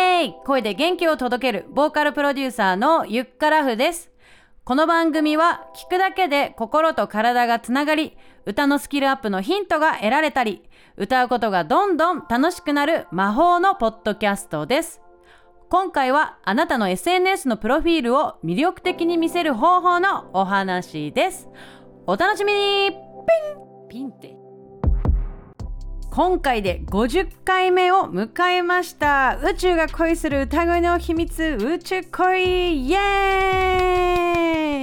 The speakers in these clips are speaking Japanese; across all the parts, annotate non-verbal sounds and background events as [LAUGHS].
ーイ声で元気を届けるボーカルプロデューサーのゆっからふです。この番組は聞くだけで心と体がつながり、歌のスキルアップのヒントが得られたり、歌うことがどんどん楽しくなる魔法のポッドキャストです。今回はあなたの SNS のプロフィールを魅力的に見せる方法のお話です。お楽しみにピンピンって今回で50回目を迎えました。宇宙が恋する歌声の秘密宇宙恋。イエ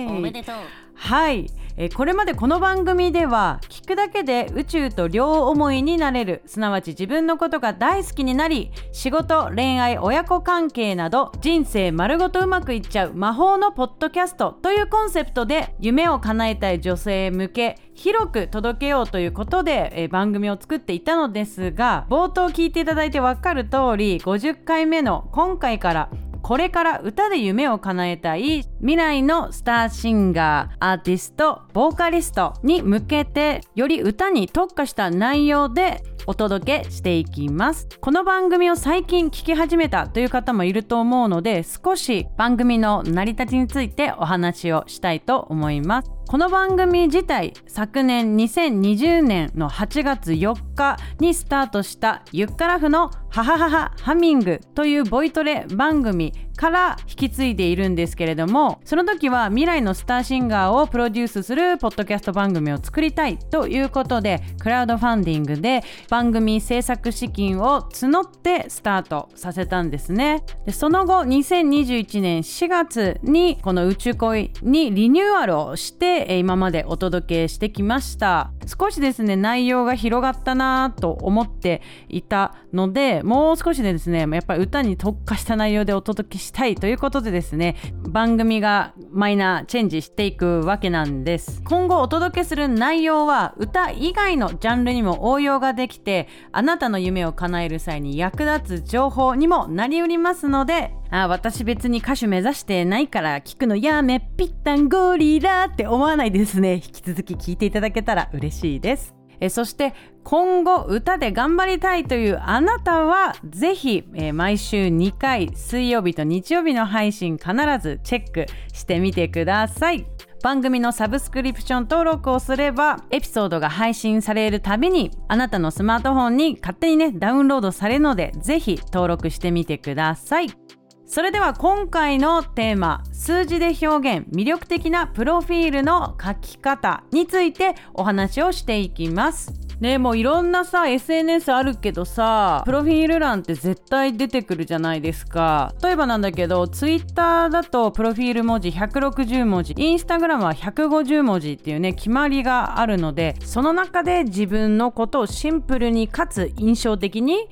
ーイ。おめでとう。はい、えこれまでこの番組では聞くだけで宇宙と両思いになれるすなわち自分のことが大好きになり仕事恋愛親子関係など人生丸ごとうまくいっちゃう魔法のポッドキャストというコンセプトで夢を叶えたい女性向け広く届けようということで、え番組を作っていたのですが冒頭聞いていただいて分かる通り50回目の今回からこれから歌で夢を叶えたい未来のスターシンガーアーティストボーカリストに向けてより歌に特化した内容でお届けしていきます。この番組を最近聞き始めたという方もいると思うので少し番組の成り立ちについてお話をしたいと思います。この番組自体昨年2020年の8月4日にスタートしたゆっからふのハハハハハミングというボイトレ番組から引き継いでいるんですけれどもその時は未来のスターシンガーをプロデュースするポッドキャスト番組を作りたいということでクラウドファンディングで番組制作資金を募ってスタートさせたんですね。でその後2021年4月にこの宇宙恋にリニューアルをして今までお届けしてきました。少しですね内容が広がったなと思っていたのでもう少しでですねやっぱり歌に特化した内容でお届けしたいということでですね番組がマイナーチェンジしていくわけなんです。今後お届けする内容は歌以外のジャンルにも応用ができてあなたの夢を叶える際に役立つ情報にもなりうりますのであ私別に歌手目指してないから聞くのやめぴったんゴリラって思わないでですね。引き続き聞いていただけたら嬉しいです。えそして今後歌で頑張りたいというあなたはぜひ、え毎週2回水曜日と日曜日の配信必ずチェックしてみてください。番組のサブスクリプション登録をすればエピソードが配信されるたびにあなたのスマートフォンに勝手にねダウンロードされるのでぜひ登録してみてください。それでは今回のテーマ数字で表現魅力的なプロフィールの書き方についてお話をしていきます。ねもういろんなさ SNS あるけどさプロフィール欄って絶対出てくるじゃないですか。例えばなんだけど Twitter だとプロフィール文字160文字 Instagram は150文字っていうね決まりがあるのでその中で自分のことをシンプルにかつ印象的に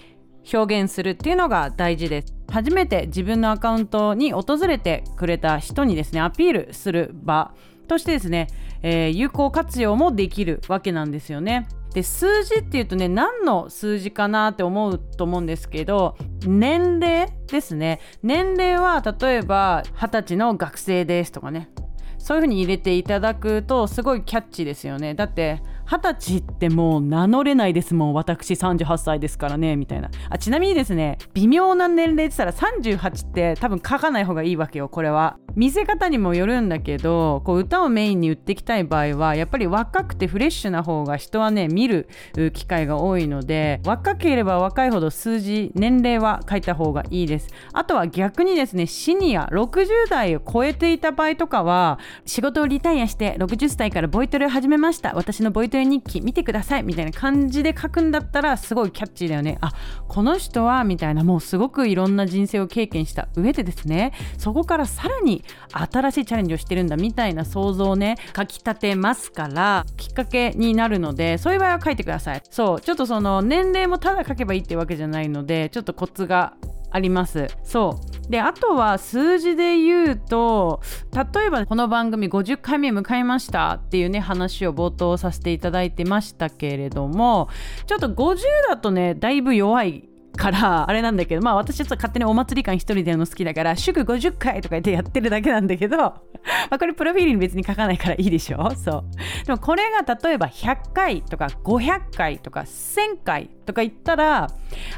表現するっていうのが大事です。初めて自分のアカウントに訪れてくれた人にですねアピールする場としてですね、えー有効活用もできるわけなんですよね。で数字っていうとね何の数字かなって思うと思うんですけど年齢ですね。年齢は例えば二十歳の学生ですとかね。そういう風に入れていただくとすごいキャッチですよね。だって二十歳ってもう名乗れないですもん。私38歳ですからね。みたいな。あちなみにですね微妙な年齢って言ったら38って多分書かない方がいいわけよこれは。見せ方にもよるんだけどこう歌をメインに売っていきたい場合はやっぱり若くてフレッシュな方が人はね見る機会が多いので若ければ若いほど数字年齢は書いた方がいいです。あとは逆にですねシニア60代を超えていた場合とかは仕事をリタイアして60歳からボイトレを始めました。私のボイトレ日記見てくださいみたいな感じで書くんだったらすごいキャッチーだよね。あこの人はみたいなもうすごくいろんな人生を経験した上でですねそこからさらに新しいチャレンジをしてるんだみたいな想像をね書き立てますからきっかけになるのでそういう場合は書いてください。そうちょっとその年齢もただ書けばいいってわけじゃないのでちょっとコツがあります。そう。であとは数字で言うと例えばこの番組50回目迎えましたっていうね話を冒頭させていただいてましたけれどもちょっと50だとねだいぶ弱いからあれなんだけどまあ私ちょっと勝手にお祭り感一人でやるの好きだから祝50回とか言ってやってるだけなんだけど [LAUGHS] まあこれプロフィールに別に書かないからいいでしょ？[LAUGHS] そう。でもこれが例えば100回とか500回とか1000回とか言ったら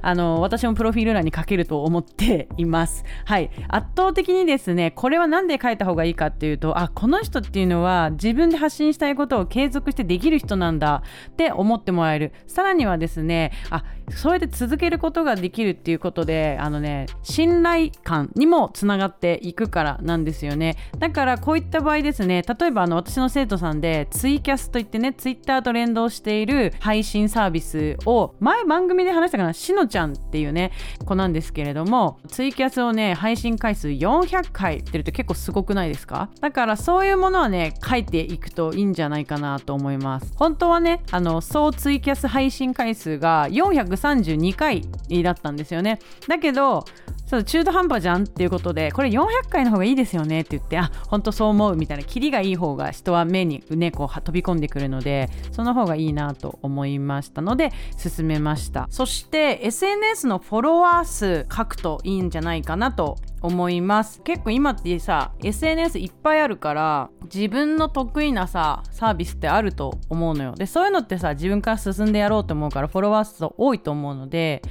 あの私もプロフィール欄に書けると思って [LAUGHS] います。はい。圧倒的にですねこれは何で書いた方がいいかっていうとあこの人っていうのは自分で発信したいことを継続してできる人なんだって思ってもらえる。さらにはですねあそれで続けることがができるっていうことであのね信頼感にもつながっていくからなんですよね。だからこういった場合ですね例えばあの私の生徒さんでツイキャスといってねツイッターと連動している配信サービスを前番組で話したかなしのちゃんっていうね子なんですけれどもツイキャスをね配信回数400回ってると結構すごくないですか？だからそういうものはね書いていくといいんじゃないかなと思います。本当はねあの総ツイキャス配信回数が432回だったんですよね。だけどそう中途半端じゃんっていうことでこれ400回の方がいいですよねって言ってあ本当そう思うみたいなキリがいい方が人は目にねこう飛び込んでくるのでその方がいいなと思いましたので進めました。そして SNS のフォロワー数書くといいんじゃないかなと思います。結構今ってさ SNS いっぱいあるから自分の得意なさサービスってあると思うのよ。でそういうのってさ自分から進んでやろうと思うからフォロワー数多いと思うので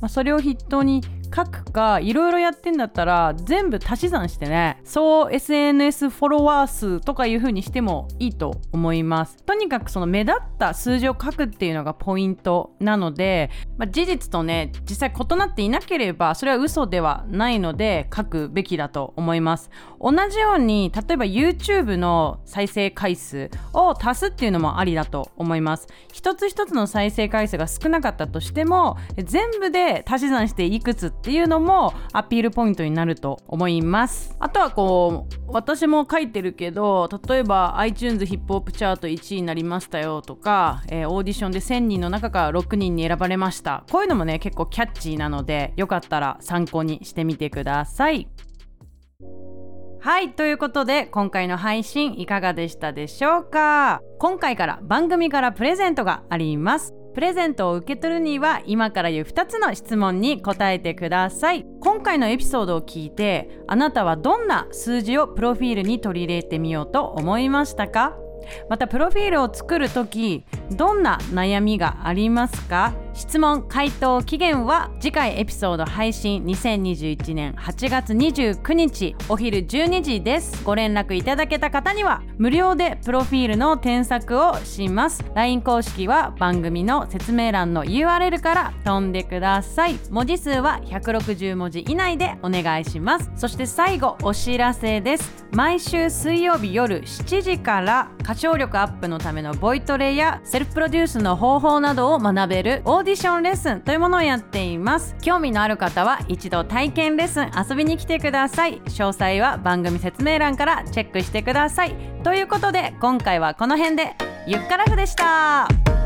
まあ、それを筆頭に書くかいろいろやってんだったら全部足し算してね。そう SNS フォロワー数とかいう風にしてもいいと思います。とにかくその目立った数字を書くっていうのがポイントなので、まあ、事実とね実際異なっていなければそれは嘘ではないので書くべきだと思います。同じように例えば YouTube の再生回数を足すっていうのもありだと思います。一つ一つの再生回数が少なかったとしても全部で足し算していくつっていうのもアピールポイントになると思います。あとはこう私も書いてるけど例えば iTunes ヒップホップチャート1位になりましたよとか、えー、オーディションで1000人の中から6人に選ばれました。こういうのもね結構キャッチーなのでよかったら参考にしてみてください。はいということで今回の配信いかがでしたでしょうか？今回から番組からプレゼントがあります。プレゼントを受け取るには今から言う2つの質問に答えてください。今回のエピソードを聞いてあなたはどんな数字をプロフィールに取り入れてみようと思いましたか？またプロフィールを作る時どんな悩みがありますか？質問回答期限は次回エピソード配信2021年8月29日お昼12時です。ご連絡いただけた方には無料でプロフィールの添削をします。LINE 公式は番組の説明欄の URL から飛んでください。文字数は160文字以内でお願いします。そして最後お知らせです。毎週水曜日夜7時から歌唱力アップのためのボイトレやセルフプロデュースの方法などを学べるオーディションレッスンというものをやっています。興味のある方は一度体験レッスン遊びに来てください。詳細は番組説明欄からチェックしてください。ということで今回はこの辺で。ゆっからふでした。